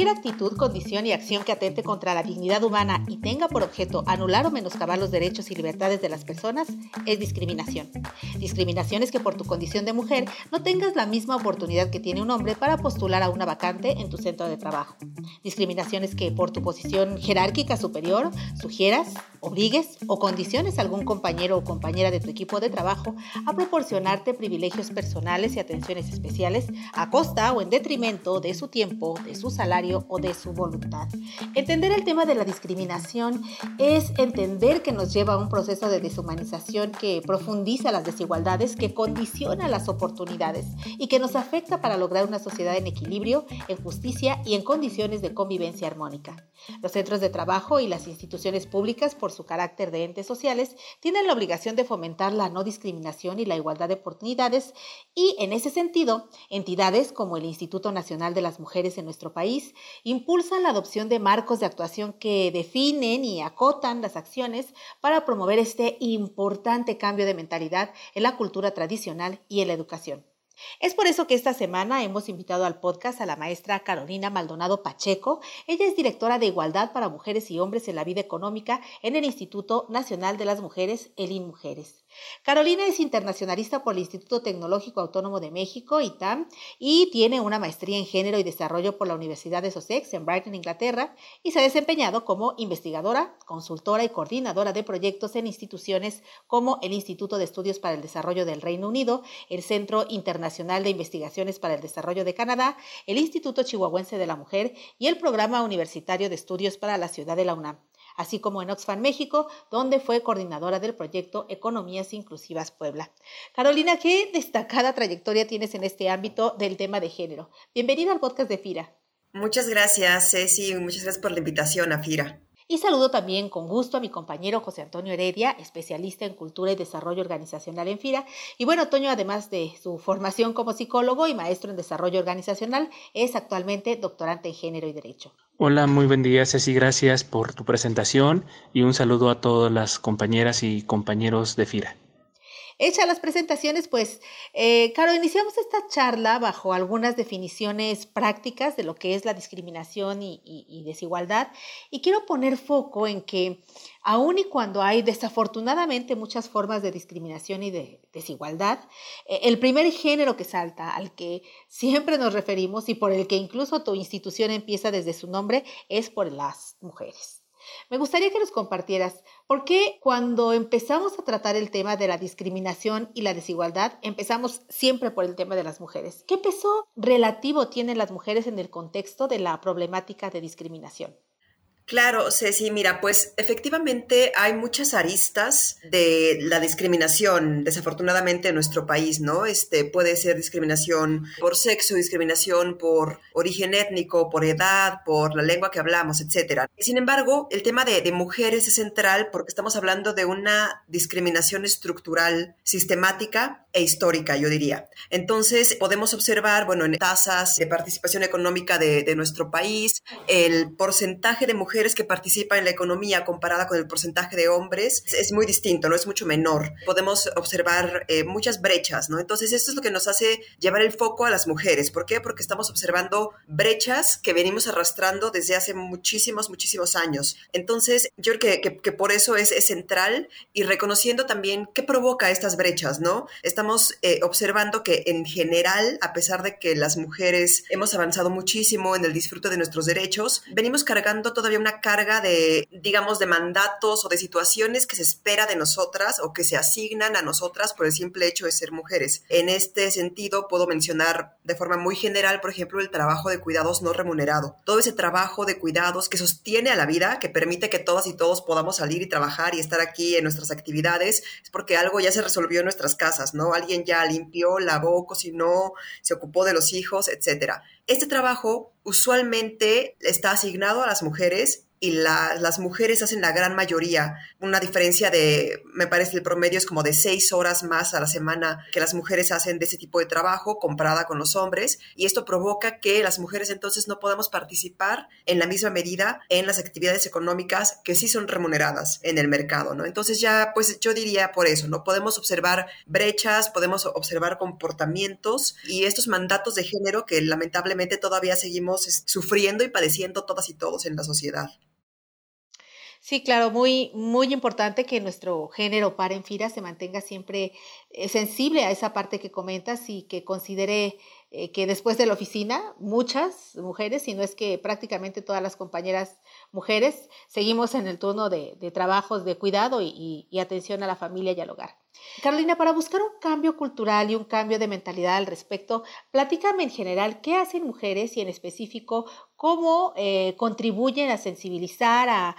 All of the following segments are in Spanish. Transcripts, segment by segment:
Cualquier actitud, condición y acción que atente contra la dignidad humana y tenga por objeto anular o menoscabar los derechos y libertades de las personas es discriminación. Discriminación es que por tu condición de mujer no tengas la misma oportunidad que tiene un hombre para postular a una vacante en tu centro de trabajo. Discriminación es que por tu posición jerárquica superior sugieras, obligues o condiciones a algún compañero o compañera de tu equipo de trabajo a proporcionarte privilegios personales y atenciones especiales a costa o en detrimento de su tiempo, de su salario o de su voluntad. Entender el tema de la discriminación es entender que nos lleva a un proceso de deshumanización que profundiza las desigualdades, que condiciona las oportunidades y que nos afecta para lograr una sociedad en equilibrio, en justicia y en condiciones de convivencia armónica. Los centros de trabajo y las instituciones públicas, por su carácter de entes sociales, tienen la obligación de fomentar la no discriminación y la igualdad de oportunidades y, en ese sentido, entidades como el Instituto Nacional de las Mujeres en nuestro país impulsan la adopción de marcos de actuación que definen y acotan las acciones para promover este importante cambio de mentalidad en la cultura tradicional y en la educación. Es por eso que esta semana hemos invitado al podcast a la maestra Carolina Maldonado Pacheco. Ella es directora de Igualdad para Mujeres y Hombres en la Vida Económica en el Instituto Nacional de las Mujeres, el INMujeres. Carolina es internacionalista por el Instituto Tecnológico Autónomo de México, ITAM, y tiene una maestría en género y desarrollo por la Universidad de Sussex en Brighton, Inglaterra, y se ha desempeñado como investigadora, consultora y coordinadora de proyectos en instituciones como el Instituto de Estudios para el Desarrollo del Reino Unido, el Centro Internacional de Investigaciones para el Desarrollo de Canadá, el Instituto Chihuahuense de la Mujer y el Programa Universitario de Estudios para la Ciudad de la UNAM así como en Oxfam México, donde fue coordinadora del proyecto Economías Inclusivas Puebla. Carolina, ¿qué destacada trayectoria tienes en este ámbito del tema de género? Bienvenida al podcast de FIRA. Muchas gracias, Ceci, muchas gracias por la invitación a FIRA. Y saludo también con gusto a mi compañero José Antonio Heredia, especialista en cultura y desarrollo organizacional en FIRA. Y bueno, Antonio, además de su formación como psicólogo y maestro en desarrollo organizacional, es actualmente doctorante en género y derecho. Hola, muy buen día, Ceci. Gracias por tu presentación y un saludo a todas las compañeras y compañeros de FIRA. Hechas las presentaciones, pues, eh, Caro, iniciamos esta charla bajo algunas definiciones prácticas de lo que es la discriminación y, desigualdad. Y quiero poner foco en que, aun y cuando hay desafortunadamente muchas formas de discriminación y de desigualdad, eh, el primer género que salta, al que siempre nos referimos y por el que incluso tu institución empieza desde su nombre, es por las mujeres. Me gustaría que nos compartieras por qué cuando empezamos a tratar el tema de la discriminación y la desigualdad, empezamos siempre por el tema de las mujeres. ¿Qué peso relativo tienen las mujeres en el contexto de la problemática de discriminación? Claro, Ceci, mira, pues efectivamente hay muchas aristas de la discriminación, desafortunadamente en nuestro país, ¿no? Este puede ser discriminación por sexo, discriminación por origen étnico, por edad, por la lengua que hablamos, etcétera. Sin embargo, el tema de, de mujeres es central porque estamos hablando de una discriminación estructural, sistemática e histórica, yo diría. Entonces, podemos observar, bueno, en tasas de participación económica de, de nuestro país, el porcentaje de mujeres que participan en la economía comparada con el porcentaje de hombres es muy distinto, no es mucho menor. Podemos observar eh, muchas brechas, ¿no? Entonces, esto es lo que nos hace llevar el foco a las mujeres. ¿Por qué? Porque estamos observando brechas que venimos arrastrando desde hace muchísimos, muchísimos años. Entonces, yo creo que, que, por eso es, es, central y reconociendo también qué provoca estas brechas, ¿no? Estamos eh, observando que en general, a pesar de que las mujeres hemos avanzado muchísimo en el disfrute de nuestros derechos, venimos cargando todavía una carga de, digamos, de mandatos o de situaciones que se espera de nosotras o que se asignan a nosotras por el simple hecho de ser mujeres. En este sentido, puedo mencionar de forma muy general, por ejemplo, el trabajo de cuidados no remunerado. Todo ese trabajo de cuidados que sostiene a la vida, que permite que todas y todos podamos salir y trabajar y estar aquí en nuestras actividades, es porque algo ya se resolvió en nuestras casas, ¿no? Alguien ya limpió, lavó, cocinó, se ocupó de los hijos, etcétera. Este trabajo usualmente está asignado a las mujeres y las mujeres hacen la gran mayoría, una diferencia de, me parece el promedio es como de seis horas más a la semana que las mujeres hacen de ese tipo de trabajo comparada con los hombres y esto provoca que las mujeres entonces no podamos participar en la misma medida en las actividades económicas que sí son remuneradas en el mercado, ¿no? Entonces ya, pues yo diría por eso, ¿no? Podemos observar brechas, podemos observar comportamientos y estos mandatos de género que lamentablemente todavía seguimos sufriendo y padeciendo todas y todos en la sociedad. Sí, claro, muy, muy importante que nuestro género par en FIRA se mantenga siempre eh, sensible a esa parte que comentas y que considere eh, que después de la oficina, muchas mujeres, si no es que prácticamente todas las compañeras mujeres, seguimos en el turno de, trabajos de cuidado y, atención a la familia y al hogar. Carolina, para buscar un cambio cultural y un cambio de mentalidad al respecto, platícame en general qué hacen mujeres y en específico cómo eh, contribuyen a sensibilizar, a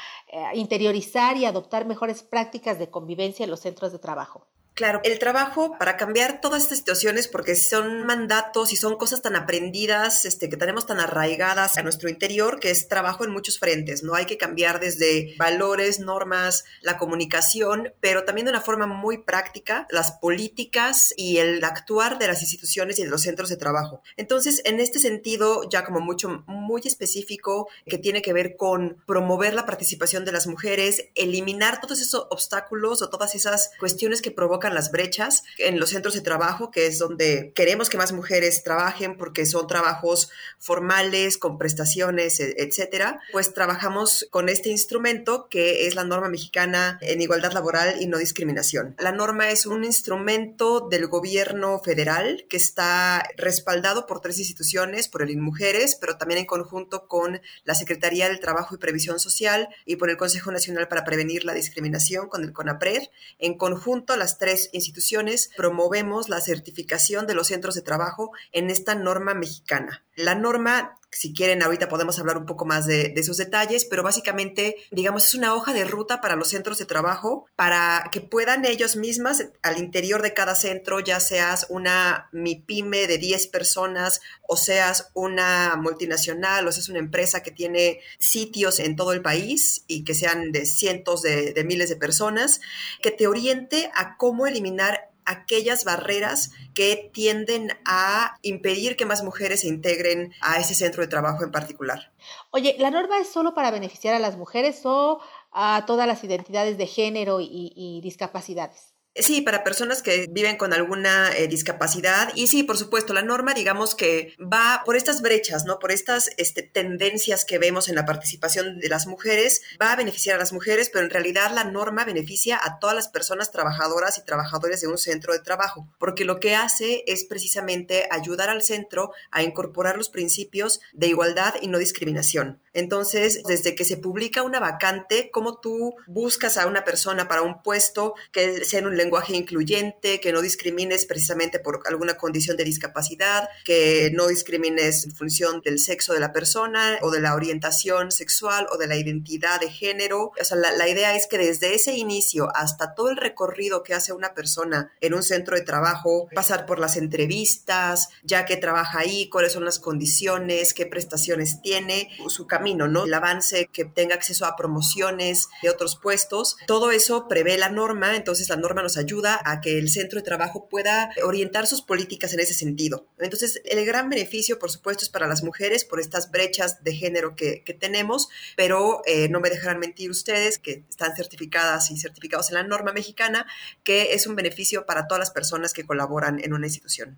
interiorizar y adoptar mejores prácticas de convivencia en los centros de trabajo. Claro, el trabajo para cambiar todas estas situaciones, porque son mandatos y son cosas tan aprendidas, este, que tenemos tan arraigadas a nuestro interior, que es trabajo en muchos frentes, ¿no? Hay que cambiar desde valores, normas, la comunicación, pero también de una forma muy práctica, las políticas y el actuar de las instituciones y de los centros de trabajo. Entonces, en este sentido, ya como mucho, muy específico, que tiene que ver con promover la participación de las mujeres, eliminar todos esos obstáculos o todas esas cuestiones que provocan las brechas en los centros de trabajo, que es donde queremos que más mujeres trabajen porque son trabajos formales, con prestaciones, e, etcétera, pues trabajamos con este instrumento que es la norma mexicana en igualdad laboral y no discriminación. La norma es un instrumento del gobierno federal que está respaldado por tres instituciones, por el INMujeres, pero también en conjunto con la Secretaría del Trabajo y Previsión Social y por el Consejo Nacional para Prevenir la Discriminación, con el CONAPRED. En conjunto, las tres instituciones promovemos la certificación de los centros de trabajo en esta norma mexicana. La norma si quieren, ahorita podemos hablar un poco más de, esos detalles, pero básicamente, digamos, es una hoja de ruta para los centros de trabajo para que puedan ellos mismas, al interior de cada centro, ya seas una MIPYME de 10 personas o seas una multinacional o seas una empresa que tiene sitios en todo el país y que sean de cientos de, de miles de personas, que te oriente a cómo eliminar aquellas barreras que tienden a impedir que más mujeres se integren a ese centro de trabajo en particular. Oye, ¿la norma es solo para beneficiar a las mujeres o a todas las identidades de género y, discapacidades? Sí, para personas que viven con alguna eh, discapacidad. Y sí, por supuesto, la norma, digamos que va por estas brechas, ¿no? Por estas este, tendencias que vemos en la participación de las mujeres, va a beneficiar a las mujeres, pero en realidad la norma beneficia a todas las personas trabajadoras y trabajadores de un centro de trabajo, porque lo que hace es precisamente ayudar al centro a incorporar los principios de igualdad y no discriminación. Entonces, desde que se publica una vacante, cómo tú buscas a una persona para un puesto que sea en un lenguaje incluyente, que no discrimines precisamente por alguna condición de discapacidad, que no discrimines en función del sexo de la persona o de la orientación sexual o de la identidad de género. O sea, la, idea es que desde ese inicio hasta todo el recorrido que hace una persona en un centro de trabajo, pasar por las entrevistas, ya que trabaja ahí, cuáles son las condiciones, qué prestaciones tiene, su camino, ¿no? El avance, que tenga acceso a promociones de otros puestos, todo eso prevé la norma, entonces la norma nos ayuda a que el centro de trabajo pueda orientar sus políticas en ese sentido. Entonces, el gran beneficio, por supuesto, es para las mujeres por estas brechas de género que, tenemos, pero eh, no me dejarán mentir ustedes que están certificadas y certificados en la norma mexicana, que es un beneficio para todas las personas que colaboran en una institución.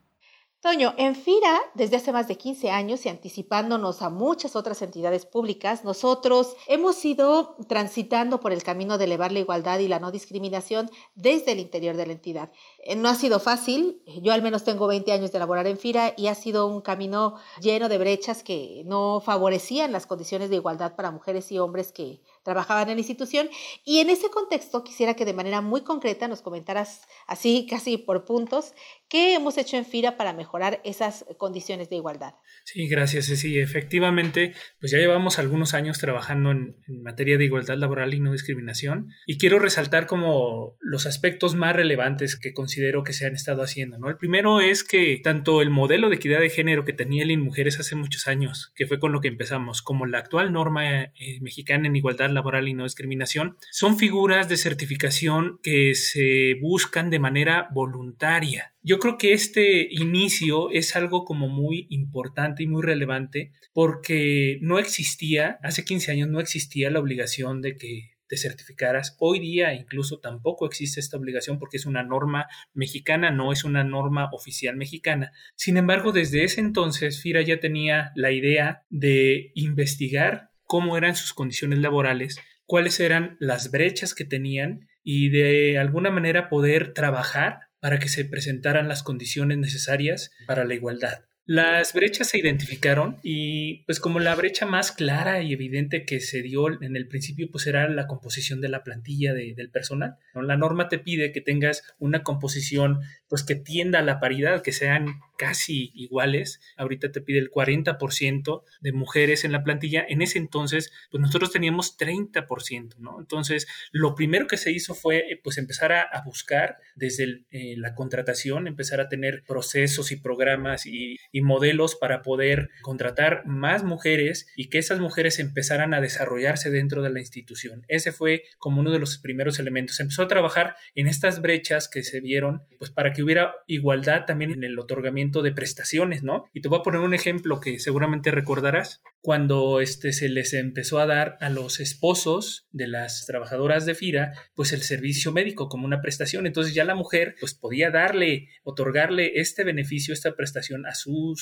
Toño, en FIRA, desde hace más de 15 años y anticipándonos a muchas otras entidades públicas, nosotros hemos ido transitando por el camino de elevar la igualdad y la no discriminación desde el interior de la entidad. Eh, no ha sido fácil, yo al menos tengo 20 años de laborar en FIRA y ha sido un camino lleno de brechas que no favorecían las condiciones de igualdad para mujeres y hombres que trabajaban en la institución. Y en ese contexto quisiera que de manera muy concreta nos comentaras así, casi por puntos, qué hemos hecho en FIRA para mejorar esas condiciones de igualdad. Sí, gracias, Ceci. Efectivamente, pues ya llevamos algunos años trabajando en, en materia de igualdad laboral y no discriminación. Y quiero resaltar como los aspectos más relevantes que considero que se han estado haciendo. ¿no? El primero es que tanto el modelo de equidad de género que tenía el Mujeres hace muchos años, que fue con lo que empezamos, como la actual norma eh, mexicana en igualdad laboral y no discriminación, son figuras de certificación que se buscan de manera voluntaria. Yo creo que este inicio es algo como muy importante y muy relevante porque no existía, hace 15 años no existía la obligación de que te certificaras. Hoy día incluso tampoco existe esta obligación porque es una norma mexicana, no es una norma oficial mexicana. Sin embargo, desde ese entonces, FIRA ya tenía la idea de investigar cómo eran sus condiciones laborales, cuáles eran las brechas que tenían y de alguna manera poder trabajar para que se presentaran las condiciones necesarias para la igualdad. Las brechas se identificaron y pues como la brecha más clara y evidente que se dio en el principio pues era la composición de la plantilla del personal. La norma te pide que tengas una composición pues que tienda a la paridad, que sean casi iguales. Ahorita te pide el 40% de mujeres en la plantilla. En ese entonces, pues nosotros teníamos 30%, ¿no? Entonces, lo primero que se hizo fue, pues, empezar a, buscar desde eh, la contratación, empezar a tener procesos y programas y, y modelos para poder contratar más mujeres y que esas mujeres empezaran a desarrollarse dentro de la institución. Ese fue como uno de los primeros elementos. empezó a trabajar en estas brechas que se vieron, pues, para que hubiera igualdad también en el otorgamiento de prestaciones, ¿no? Y te voy a poner un ejemplo que seguramente recordarás cuando este, se les empezó a dar a los esposos de las trabajadoras de FIRA, pues el servicio médico como una prestación. Entonces ya la mujer pues podía darle, otorgarle este beneficio, esta prestación a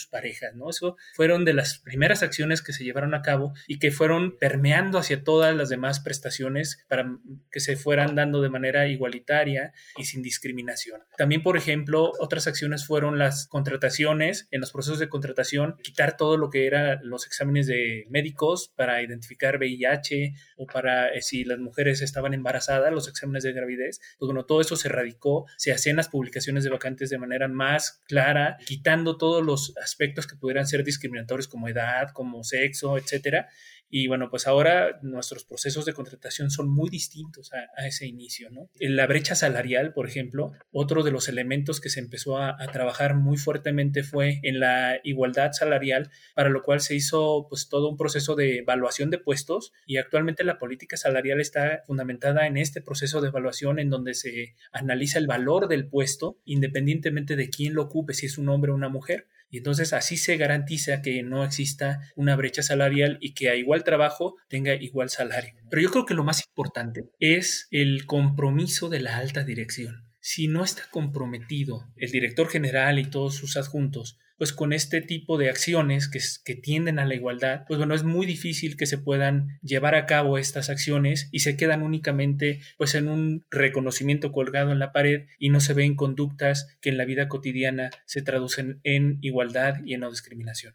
parejas, ¿no? Eso fueron de las primeras acciones que se llevaron a cabo y que fueron permeando hacia todas las demás prestaciones para que se fueran dando de manera igualitaria y sin discriminación. También, por ejemplo, otras acciones fueron las contrataciones, en los procesos de contratación, quitar todo lo que eran los exámenes de médicos para identificar VIH o para eh, si las mujeres estaban embarazadas, los exámenes de gravidez. Pues bueno, todo eso se radicó, se hacían las publicaciones de vacantes de manera más clara, quitando todos los aspectos que pudieran ser discriminatorios como edad, como sexo, etcétera. Y bueno, pues ahora nuestros procesos de contratación son muy distintos a, ese inicio, ¿no? En la brecha salarial, por ejemplo, otro de los elementos que se empezó a, a, trabajar muy fuertemente fue en la igualdad salarial, para lo cual se hizo pues todo un proceso de evaluación de puestos y actualmente la política salarial está fundamentada en este proceso de evaluación en donde se analiza el valor del puesto independientemente de quién lo ocupe, si es un hombre o una mujer y entonces así se garantiza que no exista una brecha salarial y que a igual trabajo tenga igual salario. Pero yo creo que lo más importante es el compromiso de la alta dirección. Si no está comprometido el director general y todos sus adjuntos pues con este tipo de acciones que, que, tienden a la igualdad, pues bueno, es muy difícil que se puedan llevar a cabo estas acciones y se quedan únicamente pues en un reconocimiento colgado en la pared y no se ven conductas que en la vida cotidiana se traducen en igualdad y en no discriminación.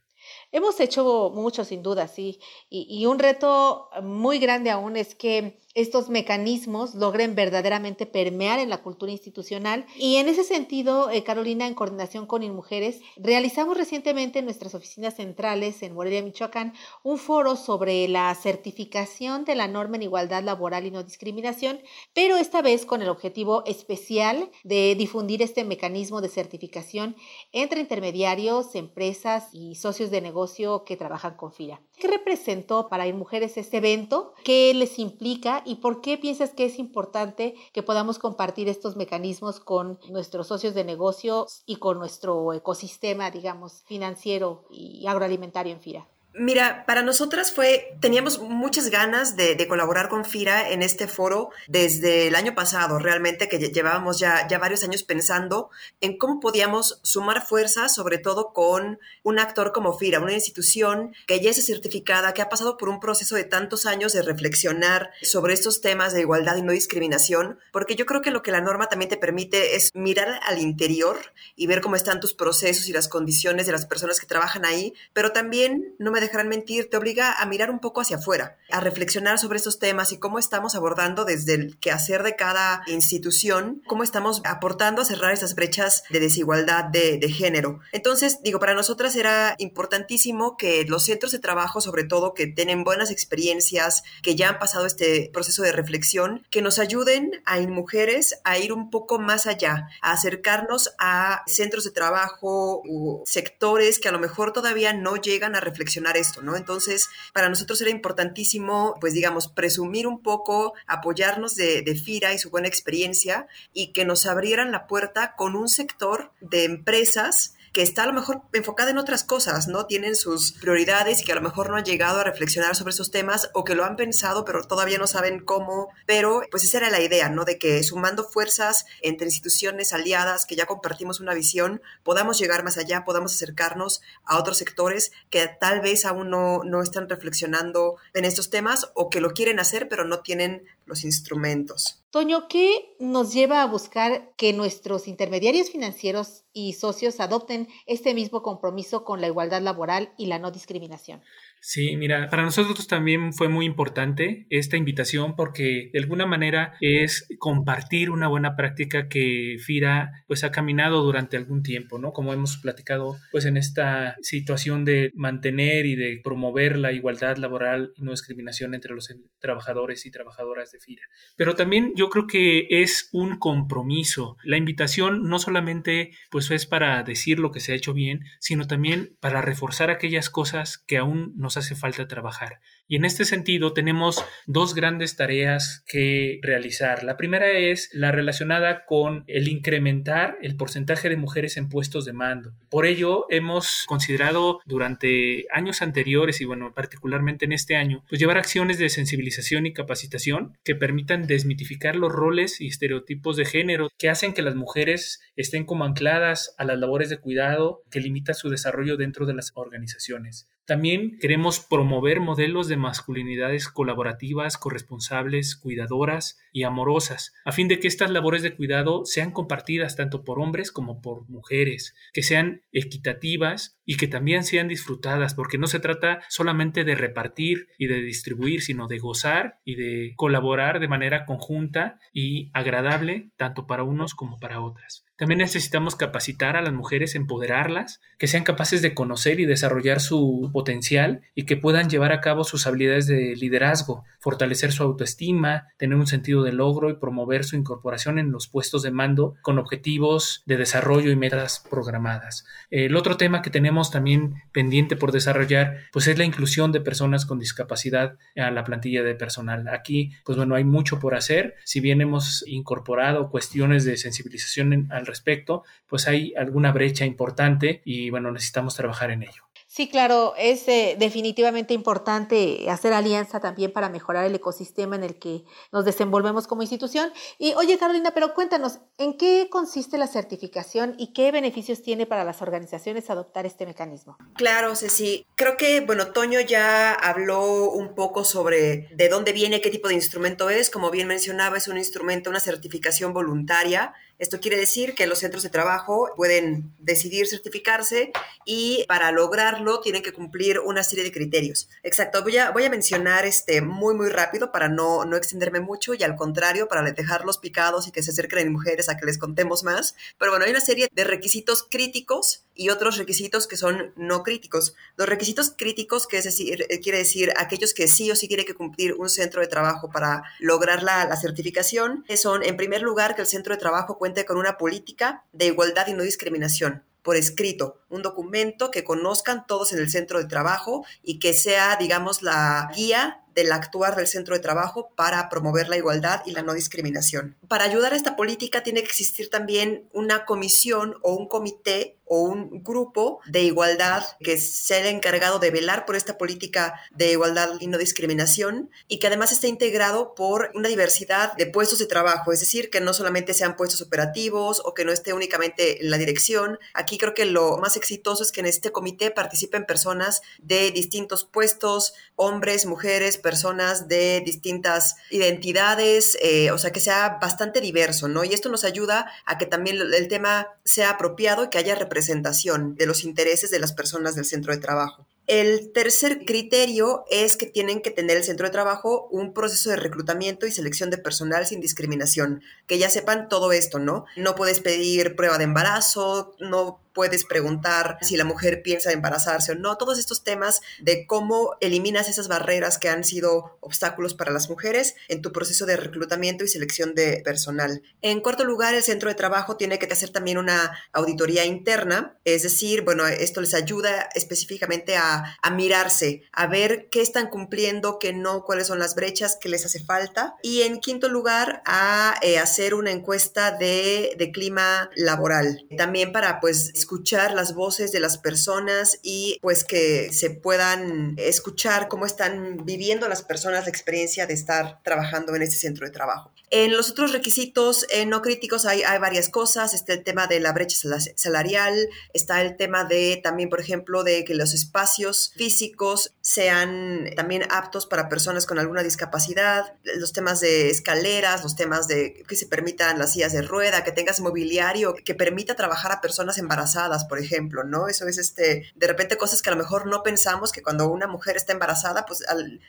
Hemos hecho mucho, sin duda, sí, y, y un reto muy grande aún es que estos mecanismos logren verdaderamente permear en la cultura institucional. Y en ese sentido, eh, Carolina, en coordinación con InMujeres, realizamos recientemente en nuestras oficinas centrales en Morelia, Michoacán, un foro sobre la certificación de la norma en igualdad laboral y no discriminación, pero esta vez con el objetivo especial de difundir este mecanismo de certificación entre intermediarios, empresas y socios de negocio que trabajan con FIRA. ¿Qué representó para InMujeres este evento? ¿Qué les implica y por qué piensas que es importante que podamos compartir estos mecanismos con nuestros socios de negocio y con nuestro ecosistema, digamos, financiero y agroalimentario en FIRA? Mira, para nosotras fue, teníamos muchas ganas de, colaborar con FIRA en este foro desde el año pasado, realmente que llevábamos ya, ya varios años pensando en cómo podíamos sumar fuerzas, sobre todo con un actor como FIRA, una institución que ya es certificada, que ha pasado por un proceso de tantos años de reflexionar sobre estos temas de igualdad y no discriminación, porque yo creo que lo que la norma también te permite es mirar al interior y ver cómo están tus procesos y las condiciones de las personas que trabajan ahí, pero también no me dejarán mentir, te obliga a mirar un poco hacia afuera, a reflexionar sobre estos temas y cómo estamos abordando desde el quehacer de cada institución, cómo estamos aportando a cerrar esas brechas de desigualdad de, género. Entonces, digo, para nosotras era importantísimo que los centros de trabajo, sobre todo que tienen buenas experiencias, que ya han pasado este proceso de reflexión, que nos ayuden a mujeres a ir un poco más allá, a acercarnos a centros de trabajo o sectores que a lo mejor todavía no llegan a reflexionar esto, ¿no? Entonces, para nosotros era importantísimo, pues digamos, presumir un poco, apoyarnos de, de FIRA y su buena experiencia y que nos abrieran la puerta con un sector de empresas que está a lo mejor enfocada en otras cosas, ¿no? Tienen sus prioridades y que a lo mejor no han llegado a reflexionar sobre esos temas o que lo han pensado pero todavía no saben cómo, pero pues esa era la idea, ¿no? De que sumando fuerzas entre instituciones aliadas que ya compartimos una visión, podamos llegar más allá, podamos acercarnos a otros sectores que tal vez aún no, no están reflexionando en estos temas o que lo quieren hacer pero no tienen los instrumentos. Toño, ¿qué nos lleva a buscar que nuestros intermediarios financieros y socios adopten este mismo compromiso con la igualdad laboral y la no discriminación? Sí, mira, para nosotros también fue muy importante esta invitación porque de alguna manera es compartir una buena práctica que FIRA pues ha caminado durante algún tiempo, ¿no? Como hemos platicado pues en esta situación de mantener y de promover la igualdad laboral y no discriminación entre los trabajadores y trabajadoras de FIRA. Pero también yo creo que es un compromiso. La invitación no solamente pues es para decir lo que se ha hecho bien, sino también para reforzar aquellas cosas que aún nos hace falta trabajar. Y en este sentido tenemos dos grandes tareas que realizar. La primera es la relacionada con el incrementar el porcentaje de mujeres en puestos de mando. Por ello hemos considerado durante años anteriores y bueno, particularmente en este año, pues llevar acciones de sensibilización y capacitación que permitan desmitificar los roles y estereotipos de género que hacen que las mujeres estén como ancladas a las labores de cuidado que limita su desarrollo dentro de las organizaciones. También queremos promover modelos de masculinidades colaborativas, corresponsables, cuidadoras y amorosas, a fin de que estas labores de cuidado sean compartidas tanto por hombres como por mujeres, que sean equitativas y que también sean disfrutadas, porque no se trata solamente de repartir y de distribuir, sino de gozar y de colaborar de manera conjunta y agradable tanto para unos como para otras. También necesitamos capacitar a las mujeres, empoderarlas, que sean capaces de conocer y desarrollar su potencial y que puedan llevar a cabo sus habilidades de liderazgo, fortalecer su autoestima, tener un sentido de logro y promover su incorporación en los puestos de mando con objetivos de desarrollo y metas programadas. El otro tema que tenemos también pendiente por desarrollar, pues es la inclusión de personas con discapacidad a la plantilla de personal. Aquí, pues bueno, hay mucho por hacer. Si bien hemos incorporado cuestiones de sensibilización al respecto, pues hay alguna brecha importante y bueno, necesitamos trabajar en ello. Sí, claro, es eh, definitivamente importante hacer alianza también para mejorar el ecosistema en el que nos desenvolvemos como institución. Y oye, Carolina, pero cuéntanos, ¿en qué consiste la certificación y qué beneficios tiene para las organizaciones adoptar este mecanismo? Claro, Ceci. Creo que, bueno, Toño ya habló un poco sobre de dónde viene, qué tipo de instrumento es. Como bien mencionaba, es un instrumento, una certificación voluntaria esto quiere decir que los centros de trabajo pueden decidir certificarse y para lograrlo tienen que cumplir una serie de criterios. Exacto, voy a, voy a mencionar este muy, muy rápido para no, no extenderme mucho y al contrario, para dejarlos picados y que se acerquen mujeres a que les contemos más. Pero bueno, hay una serie de requisitos críticos y otros requisitos que son no críticos. Los requisitos críticos, que es decir, eh, quiere decir aquellos que sí o sí tiene que cumplir un centro de trabajo para lograr la, la certificación, son en primer lugar que el centro de trabajo cuente con una política de igualdad y no discriminación por escrito, un documento que conozcan todos en el centro de trabajo y que sea, digamos, la guía del actuar del centro de trabajo para promover la igualdad y la no discriminación. Para ayudar a esta política tiene que existir también una comisión o un comité o un grupo de igualdad que sea el encargado de velar por esta política de igualdad y no discriminación y que además esté integrado por una diversidad de puestos de trabajo, es decir, que no solamente sean puestos operativos o que no esté únicamente en la dirección. Aquí creo que lo más exitoso es que en este comité participen personas de distintos puestos, hombres, mujeres, personas de distintas identidades, eh, o sea, que sea bastante diverso, ¿no? Y esto nos ayuda a que también el tema sea apropiado y que haya representación de los intereses de las personas del centro de trabajo. El tercer criterio es que tienen que tener el centro de trabajo un proceso de reclutamiento y selección de personal sin discriminación, que ya sepan todo esto, ¿no? No puedes pedir prueba de embarazo, no puedes preguntar si la mujer piensa embarazarse o no, todos estos temas de cómo eliminas esas barreras que han sido obstáculos para las mujeres en tu proceso de reclutamiento y selección de personal. En cuarto lugar, el centro de trabajo tiene que hacer también una auditoría interna, es decir, bueno, esto les ayuda específicamente a, a mirarse, a ver qué están cumpliendo, qué no, cuáles son las brechas, qué les hace falta. Y en quinto lugar, a eh, hacer una encuesta de, de clima laboral, también para pues escuchar las voces de las personas y pues que se puedan escuchar cómo están viviendo las personas la experiencia de estar trabajando en este centro de trabajo. En los otros requisitos eh, no críticos hay, hay, varias cosas. Está el tema de la brecha salarial, está el tema de también, por ejemplo, de que los espacios físicos sean también aptos para personas con alguna discapacidad, los temas de escaleras, los temas de que se permitan las sillas de rueda, que tengas mobiliario que permita trabajar a personas embarazadas, por ejemplo, ¿no? Eso es este, de repente cosas que a lo mejor no pensamos que cuando una mujer está embarazada, pues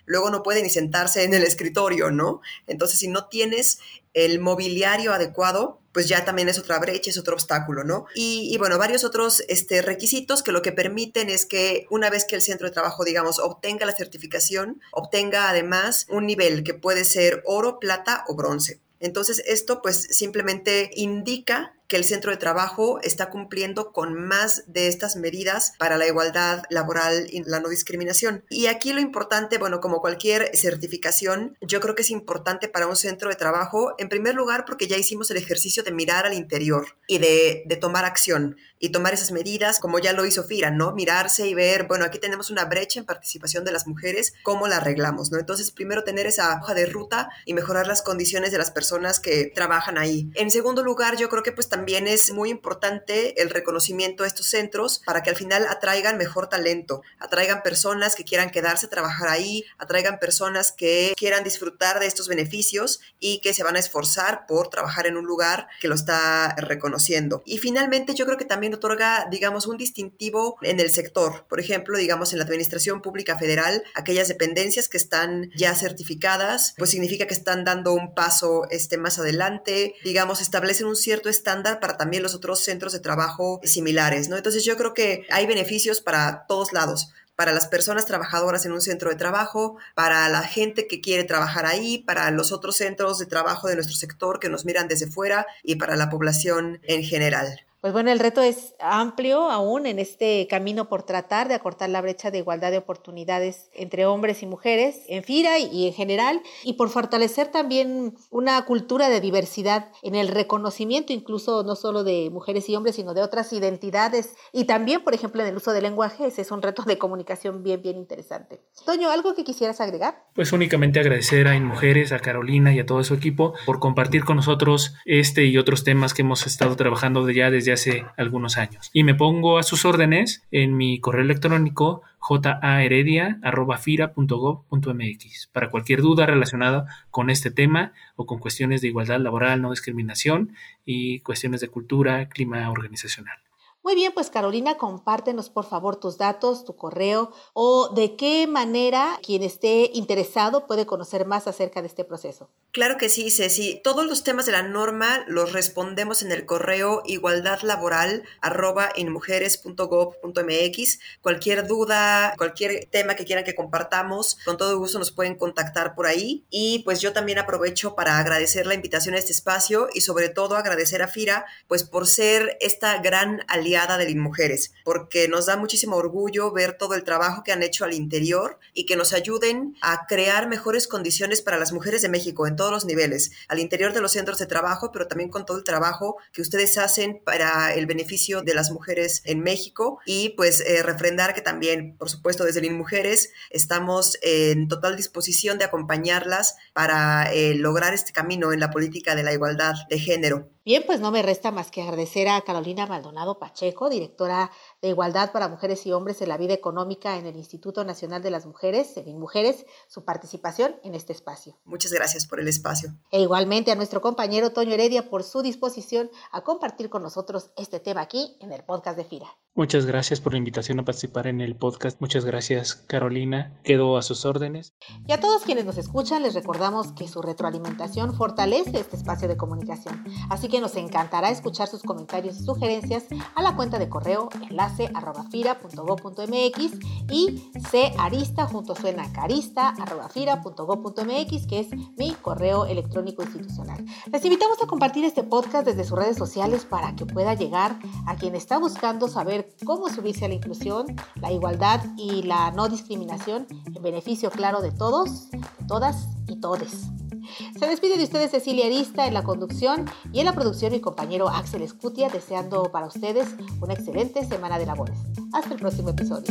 luego no puede ni sentarse en el escritorio, ¿no? Entonces, si no tienes el mobiliario adecuado, pues ya también es otra brecha, es otro obstáculo, ¿no? Y, bueno, varios otros este, requisitos que lo que permiten es que una vez que el centro de trabajo, digamos, obtenga la certificación, obtenga además un nivel que puede ser oro, plata o bronce. Entonces, esto pues simplemente indica que el centro de trabajo está cumpliendo con más de estas medidas para la igualdad laboral y la no discriminación. Y aquí lo importante, bueno, como cualquier certificación, yo creo que es importante para un centro de trabajo, en primer lugar, porque ya hicimos el ejercicio de mirar al interior y de, tomar acción y tomar esas medidas, como ya lo hizo FIRA, ¿no? Mirarse y ver, bueno, aquí tenemos una brecha en participación de las mujeres, ¿cómo la arreglamos, ¿no? Entonces, primero tener esa hoja de ruta y mejorar las condiciones de las personas que trabajan ahí. En segundo lugar, yo creo que pues también es muy importante el reconocimiento a estos centros para que al final atraigan mejor talento, atraigan personas que quieran quedarse a trabajar ahí, atraigan personas que quieran disfrutar de estos beneficios y que se van a esforzar por trabajar en un lugar que lo está reconociendo. Y finalmente yo creo que también otorga, digamos, un distintivo en el sector. Por ejemplo, digamos, en la Administración Pública Federal, aquellas dependencias que están ya certificadas, pues significa que están dando un paso este, más adelante, digamos, establecen un cierto estándar para también los otros centros de trabajo similares, ¿no? Entonces yo creo que hay beneficios para todos lados para las personas trabajadoras en un centro de trabajo, para la gente que quiere trabajar ahí, para los otros centros de trabajo de nuestro sector que nos miran desde fuera y para la población en general. Pues bueno, el reto es amplio aún en este camino por tratar de acortar la brecha de igualdad de oportunidades entre hombres y mujeres en FIRA y, en general, y por fortalecer también una cultura de diversidad en el reconocimiento incluso no solo de mujeres y hombres, sino de otras identidades y también, por ejemplo, en el uso del lenguaje, ese es un reto de comunicación bien, bien interesante. Toño, ¿algo que quisieras agregar? Pues únicamente agradecer a Mujeres, a Carolina y a todo su equipo por compartir con nosotros este y otros temas que hemos estado trabajando ya desde hace algunos años. Y me pongo a sus órdenes en mi correo electrónico jaheredia.fira.gov.mx para cualquier duda relacionada con este tema o con cuestiones de igualdad laboral, no discriminación y cuestiones de cultura, clima organizacional. Muy bien, pues Carolina, compártenos por favor tus datos, tu correo o de qué manera quien esté interesado puede conocer más acerca de este proceso. Claro que sí, Ceci. Todos los temas de la norma los respondemos en el correo igualdadlaboral@inmujeres.gov.mx. Cualquier duda, cualquier tema que quieran que compartamos, con todo gusto nos pueden contactar por ahí. Y pues yo también aprovecho para agradecer la invitación a este espacio y sobre todo agradecer a FIRA pues por ser esta gran aliada de Mujeres, porque nos da muchísimo orgullo ver todo el trabajo que han hecho al interior y que nos ayuden a crear mejores condiciones para las mujeres de México en todos los niveles, al interior de los centros de trabajo, pero también con todo el trabajo que ustedes hacen para el beneficio de las mujeres en México y pues eh, refrendar que también, por supuesto, desde Mujeres estamos en total disposición de acompañarlas para eh, lograr este camino en la política de la igualdad de género. Bien, pues no me resta más que agradecer a Carolina Maldonado Pacheco, directora de Igualdad para Mujeres y Hombres en la Vida Económica en el Instituto Nacional de las Mujeres, en Mujeres, su participación en este espacio. Muchas gracias por el espacio. E igualmente a nuestro compañero Toño Heredia por su disposición a compartir con nosotros este tema aquí en el podcast de FIRA. Muchas gracias por la invitación a participar en el podcast. Muchas gracias, Carolina. Quedo a sus órdenes. Y a todos quienes nos escuchan, les recordamos que su retroalimentación fortalece este espacio de comunicación. Así que nos encantará escuchar sus comentarios y sugerencias a la cuenta de correo enlace arroba fira.go.mx y arista junto suena carista que es mi correo electrónico institucional. Les invitamos a compartir este podcast desde sus redes sociales para que pueda llegar a quien está buscando saber cómo subirse a la inclusión, la igualdad y la no discriminación en beneficio claro de todos, todas y todes. Se despide de ustedes Cecilia Arista en la conducción y en la producción mi compañero Axel Escutia, deseando para ustedes una excelente semana de labores. Hasta el próximo episodio.